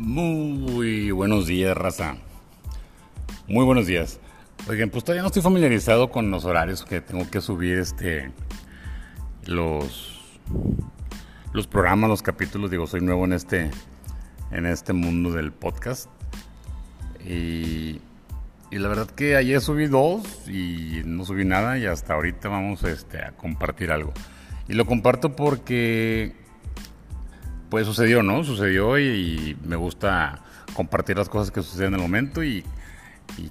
Muy buenos días, raza. Muy buenos días. Oigan, pues todavía no estoy familiarizado con los horarios que tengo que subir este los los programas, los capítulos, digo, soy nuevo en este en este mundo del podcast. Y, y la verdad que ayer subí dos y no subí nada y hasta ahorita vamos este, a compartir algo. Y lo comparto porque pues sucedió, ¿no? Sucedió y, me gusta compartir las cosas que suceden en el momento y,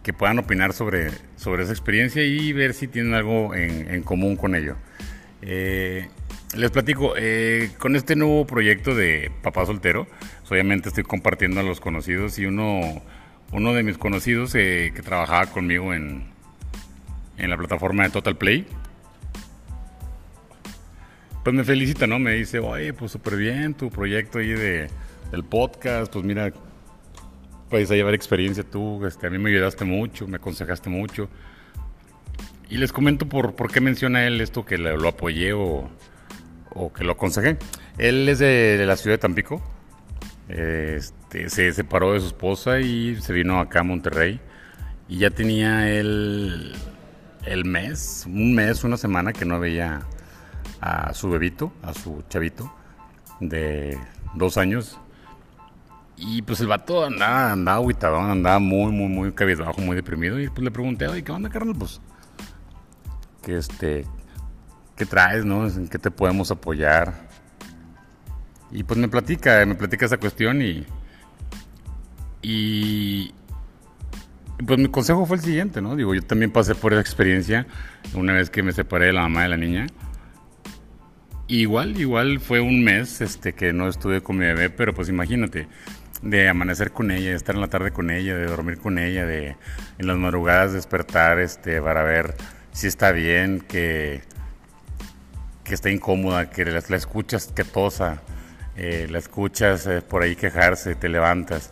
que puedan opinar sobre, sobre esa experiencia y ver si tienen algo en, común con ello. Eh, les platico, eh, con este nuevo proyecto de Papá Soltero, pues, obviamente estoy compartiendo a los conocidos y uno, uno de mis conocidos eh, que trabajaba conmigo en, en la plataforma de Total Play, pues me felicita, ¿no? Me dice, oye, pues súper bien tu proyecto ahí de, del podcast, pues mira, puedes llevar experiencia tú, este, a mí me ayudaste mucho, me aconsejaste mucho. Y les comento por, por qué menciona él esto que lo, apoyé o, o, que lo aconsejé. Él es de, la ciudad de Tampico, este, se separó de su esposa y se vino acá a Monterrey. Y ya tenía él el mes, un mes, una semana que no veía a su bebito, a su chavito de dos años. Y pues el vato andaba, andaba aguitadón, andaba muy, muy, muy cabizbajo, muy deprimido. Y pues le pregunté, oye, ¿qué onda, carnal? Pues, que este, ¿qué traes, no? ¿En qué te podemos apoyar? Y pues me platica, me platica esa cuestión y, y pues mi consejo fue el siguiente, ¿no? Digo, yo también pasé por esa experiencia una vez que me separé de la mamá de la niña. Igual, igual fue un mes este, que no estuve con mi bebé, pero pues imagínate, de amanecer con ella, de estar en la tarde con ella, de dormir con ella, de en las madrugadas despertar este, para ver si está bien, que, que está incómoda, que la, escuchas que tosa, eh, la escuchas eh, por ahí quejarse, te levantas.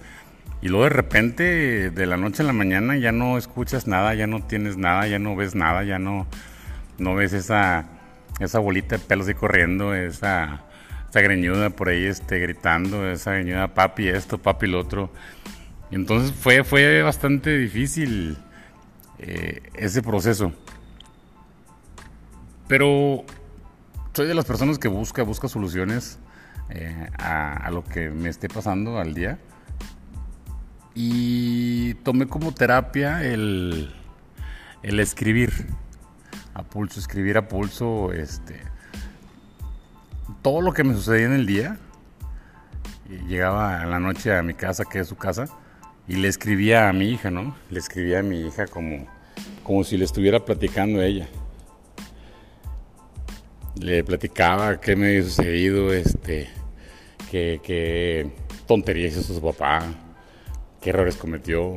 Y luego de repente, de la noche a la mañana, ya no escuchas nada, ya no tienes nada, ya no ves nada, ya no, no ves esa esa bolita de pelos ahí corriendo, esa, esa greñuda por ahí este, gritando, esa greñuda papi esto, papi lo otro. Entonces fue, fue bastante difícil eh, ese proceso. Pero soy de las personas que busca, busca soluciones eh, a, a, lo que me esté pasando al día. Y tomé como terapia el, el escribir a pulso, escribir a pulso, este, todo lo que me sucedía en el día. llegaba a la noche a mi casa, que es su casa, y le escribía a mi hija, ¿no? Le escribía a mi hija como, como si le estuviera platicando a ella. Le platicaba qué me había sucedido, este, qué, qué tonterías hizo su papá, qué errores cometió,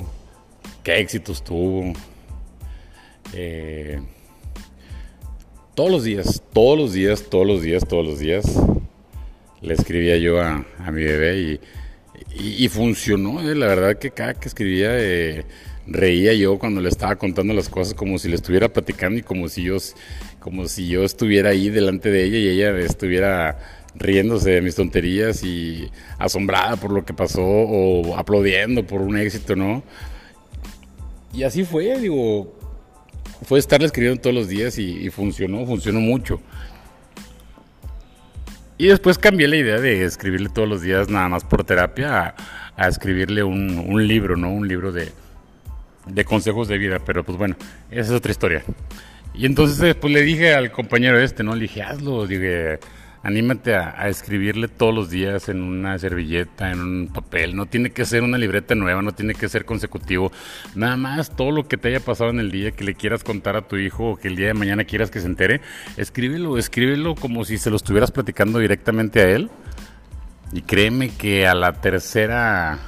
qué éxitos tuvo. Eh, todos los días, todos los días, todos los días, todos los días, le escribía yo a, mi bebé y, funcionó. Eh, la verdad que cada que escribía eh, reía yo cuando le estaba contando las cosas como si le estuviera platicando y como si yo, como si yo estuviera ahí delante de ella y ella estuviera riéndose de mis tonterías y asombrada por lo que pasó o aplaudiendo por un éxito, ¿no? Y así fue, digo, fue estarle escribiendo todos los días y, funcionó, funcionó mucho. Y después cambié la idea de escribirle todos los días nada más por terapia a, escribirle un, libro, ¿no? Un libro de, de consejos de vida, pero pues bueno, esa es otra historia. Y entonces pues le dije al compañero este, ¿no? Le dije, hazlo, dije, anímate a, escribirle todos los días en una servilleta, en un papel. No tiene que ser una libreta nueva, no tiene que ser consecutivo. Nada más todo lo que te haya pasado en el día, que le quieras contar a tu hijo o que el día de mañana quieras que se entere, escríbelo, escríbelo como si se lo estuvieras platicando directamente a él. Y créeme que a la tercera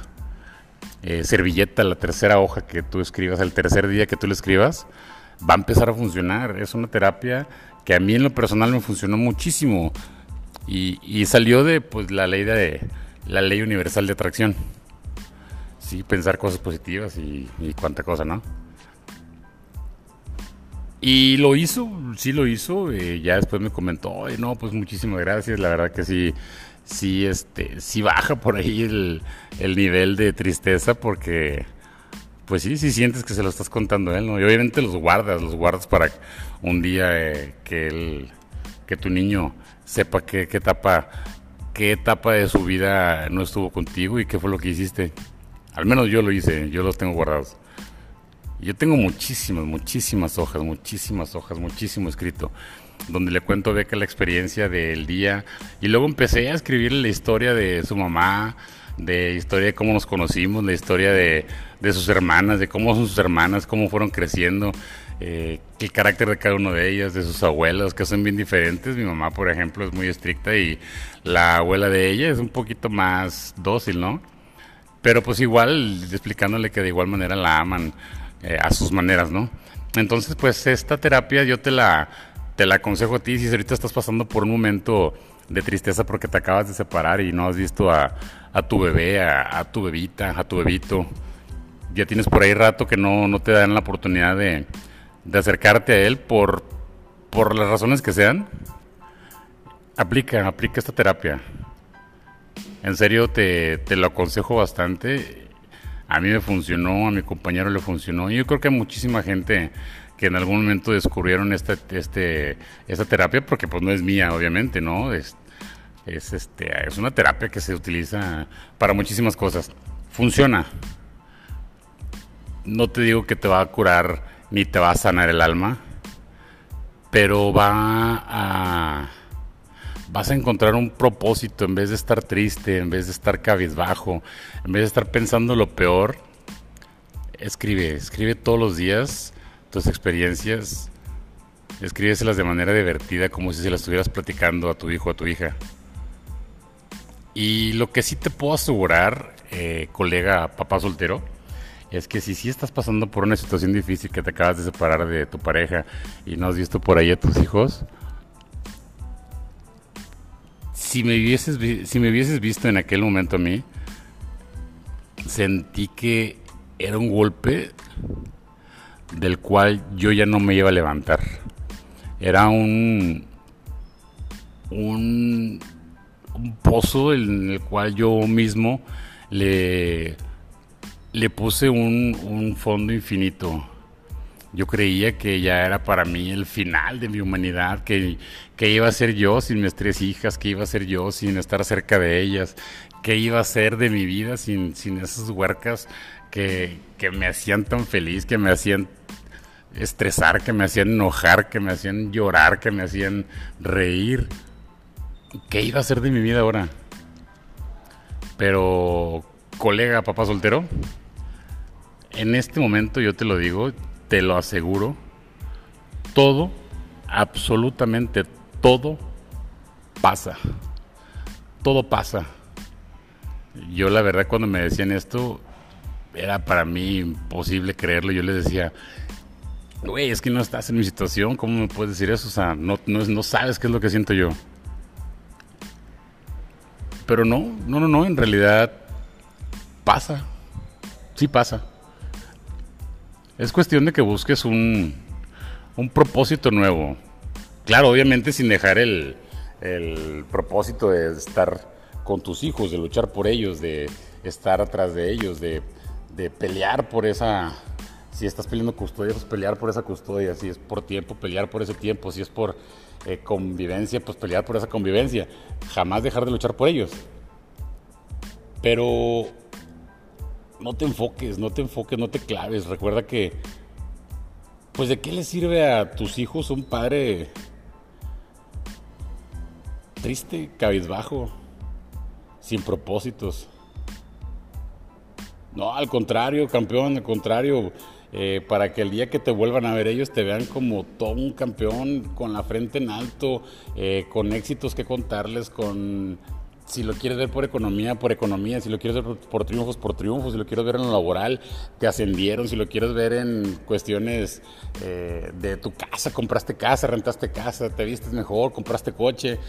eh, servilleta, la tercera hoja que tú escribas, el tercer día que tú le escribas, va a empezar a funcionar. Es una terapia que a mí en lo personal me funcionó muchísimo. Y, salió de pues la ley de la ley universal de atracción. Sí, pensar cosas positivas y, cuánta cosa, ¿no? Y lo hizo, sí lo hizo. Eh, ya después me comentó, no, pues muchísimas gracias. La verdad que sí, sí, este, sí baja por ahí el, el nivel de tristeza porque pues sí, sí sientes que se lo estás contando a él, ¿no? Y obviamente los guardas, los guardas para un día eh, que él, que tu niño sepa qué, qué etapa, qué etapa de su vida no estuvo contigo y qué fue lo que hiciste. Al menos yo lo hice, yo los tengo guardados. Yo tengo muchísimas, muchísimas hojas, muchísimas hojas, muchísimo escrito, donde le cuento a Beca la experiencia del día y luego empecé a escribirle la historia de su mamá, de historia de cómo nos conocimos, la historia de, sus hermanas, de cómo son sus hermanas, cómo fueron creciendo, eh, el carácter de cada una de ellas, de sus abuelas, que son bien diferentes. Mi mamá, por ejemplo, es muy estricta y la abuela de ella es un poquito más dócil, ¿no? Pero pues igual, explicándole que de igual manera la aman eh, a sus maneras, ¿no? Entonces, pues esta terapia yo te la, te la aconsejo a ti si ahorita estás pasando por un momento de tristeza porque te acabas de separar y no has visto a, tu bebé, a, tu bebita, a tu bebito. Ya tienes por ahí rato que no, no te dan la oportunidad de, acercarte a él por, por las razones que sean. Aplica, aplica esta terapia. En serio, te, te lo aconsejo bastante. A mí me funcionó, a mi compañero le funcionó. Y yo creo que a muchísima gente que en algún momento descubrieron esta, este, esta terapia, porque pues no es mía, obviamente, ¿no? Es, es, este, es una terapia que se utiliza para muchísimas cosas. Funciona. No te digo que te va a curar ni te va a sanar el alma, pero va a vas a encontrar un propósito en vez de estar triste, en vez de estar cabizbajo, en vez de estar pensando lo peor. Escribe, escribe todos los días tus experiencias, escríbeselas de manera divertida, como si se las estuvieras platicando a tu hijo o a tu hija. Y lo que sí te puedo asegurar, eh, colega papá soltero, es que si sí estás pasando por una situación difícil, que te acabas de separar de tu pareja y no has visto por ahí a tus hijos, si me hubieses, si me hubieses visto en aquel momento a mí, sentí que era un golpe del cual yo ya no me iba a levantar. Era un, un, pozo en el cual yo mismo le, le puse un, un fondo infinito. Yo creía que ya era para mí el final de mi humanidad, que, que, iba a ser yo sin mis tres hijas, que iba a ser yo sin estar cerca de ellas, que iba a ser de mi vida sin, sin esas huercas que, que me hacían tan feliz, que me hacían estresar, que me hacían enojar, que me hacían llorar, que me hacían reír. ¿Qué iba a ser de mi vida ahora? Pero, colega, papá soltero, en este momento yo te lo digo, te lo aseguro, todo, absolutamente todo pasa. Todo pasa. Yo la verdad cuando me decían esto, era para mí imposible creerlo. Yo les decía, güey, es que no estás en mi situación, ¿cómo me puedes decir eso? O sea, no, no, sabes qué es lo que siento yo. Pero no, no, no, no, en realidad pasa, sí pasa. Es cuestión de que busques un, un propósito nuevo. Claro, obviamente sin dejar el, el propósito de estar con tus hijos, de luchar por ellos, de estar atrás de ellos, de, de pelear por esa si estás peleando custodia, pues pelear por esa custodia. Si es por tiempo, pelear por ese tiempo. Si es por eh, convivencia, pues pelear por esa convivencia. Jamás dejar de luchar por ellos. Pero no te enfoques, no te enfoques, no te claves. Recuerda que, pues de qué le sirve a tus hijos un padre triste, cabizbajo, sin propósitos. No, al contrario, campeón, al contrario, eh, para que el día que te vuelvan a ver ellos te vean como todo un campeón, con la frente en alto, eh, con éxitos que contarles, con si lo quieres ver por economía, por economía, si lo quieres ver por, triunfos, por triunfos, si lo quieres ver en lo laboral, te ascendieron, si lo quieres ver en cuestiones eh, de tu casa, compraste casa, rentaste casa, te vistes mejor, compraste coche,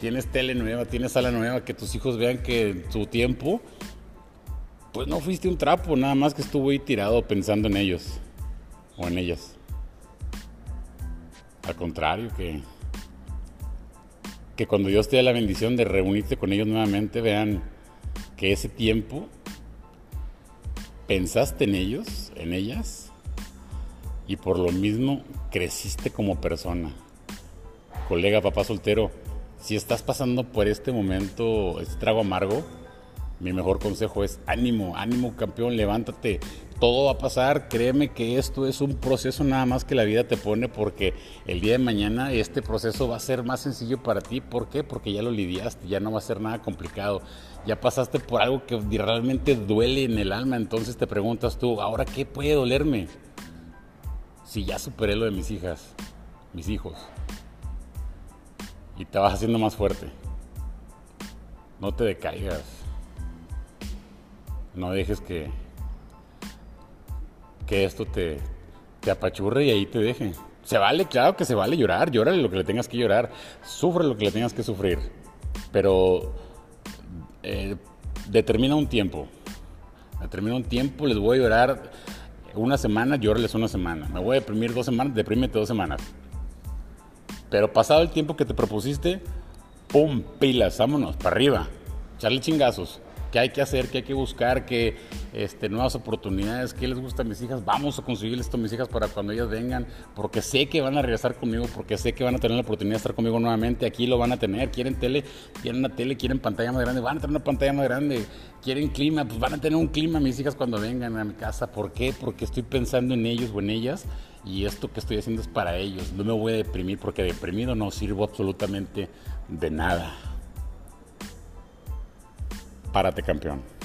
tienes tele nueva, tienes sala nueva, que tus hijos vean que tu tiempo pues no fuiste un trapo, nada más que estuvo ahí tirado pensando en ellos o en ellas. Al contrario, que que cuando Dios te dé la bendición de reunirte con ellos nuevamente, vean que ese tiempo pensaste en ellos, en ellas, y por lo mismo creciste como persona. Colega, papá soltero, si estás pasando por este momento, este trago amargo, mi mejor consejo es ánimo, ánimo campeón, levántate. Todo va a pasar, créeme que esto es un proceso nada más que la vida te pone porque el día de mañana este proceso va a ser más sencillo para ti. ¿Por qué? Porque ya lo lidiaste, ya no va a ser nada complicado. Ya pasaste por algo que realmente duele en el alma, entonces te preguntas tú, ¿ahora qué puede dolerme? Si ya superé lo de mis hijas, mis hijos, y te vas haciendo más fuerte, no te decaigas no dejes que, que esto te, te apachurre y ahí te deje. Se vale, claro que se vale llorar, llórale lo que le tengas que llorar, sufre lo que le tengas que sufrir, pero eh, determina un tiempo, determina un tiempo, les voy a llorar una semana, llórales una semana, me voy a deprimir dos semanas, deprímete dos semanas. Pero pasado el tiempo que te propusiste, ¡pum! Pilas, vámonos, para arriba, echarle chingazos qué hay que hacer, qué hay que buscar, qué este, nuevas oportunidades, qué les gusta a mis hijas, vamos a conseguir esto mis hijas para cuando ellas vengan, porque sé que van a regresar conmigo, porque sé que van a tener la oportunidad de estar conmigo nuevamente, aquí lo van a tener, quieren tele, quieren una tele, quieren pantalla más grande, van a tener una pantalla más grande, quieren clima, pues van a tener un clima mis hijas cuando vengan a mi casa, ¿por qué? Porque estoy pensando en ellos o en ellas y esto que estoy haciendo es para ellos, no me voy a deprimir porque deprimido no sirvo absolutamente de nada. Párate campeón.